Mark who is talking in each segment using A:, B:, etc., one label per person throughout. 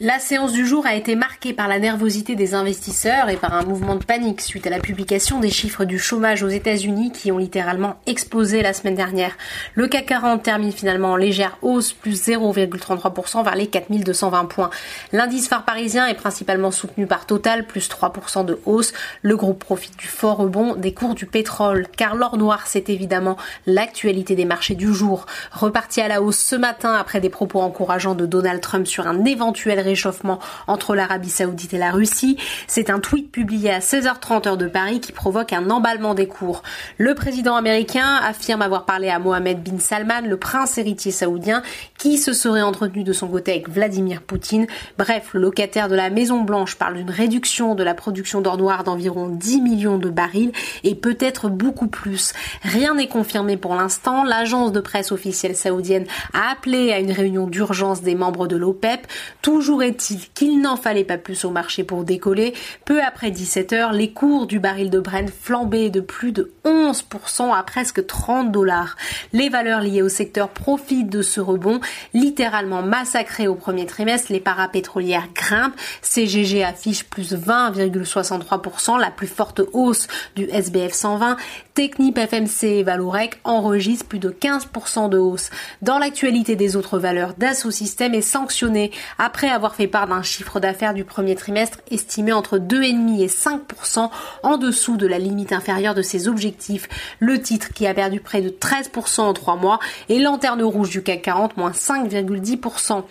A: La séance du jour a été marquée par la nervosité des investisseurs et par un mouvement de panique suite à la publication des chiffres du chômage aux États-Unis qui ont littéralement explosé la semaine dernière. Le CAC 40 termine finalement en légère hausse, plus 0,33% vers les 4220 points. L'indice phare parisien est principalement soutenu par Total, plus 3% de hausse. Le groupe profite du fort rebond des cours du pétrole, car l'or noir, c'est évidemment l'actualité des marchés du jour. Reparti à la hausse ce matin après des propos encourageants de Donald Trump sur un éventuel réchauffement entre l'Arabie Saoudite et la Russie. C'est un tweet publié à 16h30 heure de Paris qui provoque un emballement des cours. Le président américain affirme avoir parlé à Mohamed bin Salman, le prince héritier saoudien, qui se serait entretenu de son côté avec Vladimir Poutine. Bref, le locataire de la Maison Blanche parle d'une réduction de la production d'or noir d'environ 10 millions de barils et peut-être beaucoup plus. Rien n'est confirmé pour l'instant. L'agence de presse officielle saoudienne a appelé à une réunion d'urgence des membres de l'OPEP. Toujours est-il qu'il n'en fallait pas plus au marché pour décoller. Peu après 17 heures, les cours du baril de Brent flambaient de plus de 11% à presque 30 dollars. Les valeurs liées au secteur profitent de ce rebond, littéralement massacré au premier trimestre. Les parapétrolières grimpent. CGG affiche plus 20,63%, la plus forte hausse du SBF 120. Technip FMC et Valorec enregistrent plus de 15% de hausse. Dans l'actualité des autres valeurs, Dassault Systèmes est sanctionné après avoir fait part d'un chiffre d'affaires du premier trimestre estimé entre 2,5 et 5% en dessous de la limite inférieure de ses objectifs. Le titre qui a perdu près de 13% en 3 mois et lanterne rouge du CAC 40 moins 5,10%.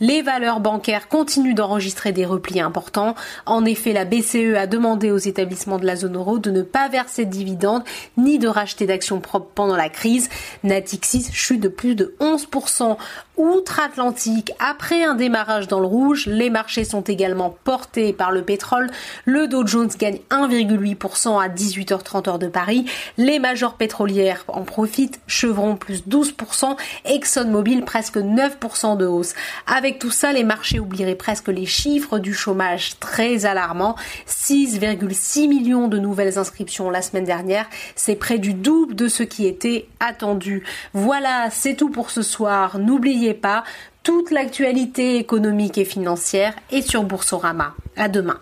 A: Les valeurs bancaires continuent d'enregistrer des replis importants. En effet, la BCE a demandé aux établissements de la zone euro de ne pas verser de dividendes ni de racheter d'actions propres pendant la crise. Natixis chute de plus de 11%. Outre-Atlantique, après un démarrage dans le rouge, les marchés sont également portés par le pétrole. Le Dow Jones gagne 1,8% à 18h30 heure de Paris. Les majors pétrolières en profitent. Chevron plus 12%, ExxonMobil presque 9% de hausse. Avec tout ça, les marchés oublieraient presque les chiffres du chômage très alarmants. 6,6 millions de nouvelles inscriptions la semaine dernière. C'est près du double de ce qui était attendu. Voilà, c'est tout pour ce soir. N'oubliez pas, toute l'actualité économique et financière est sur Boursorama. À demain.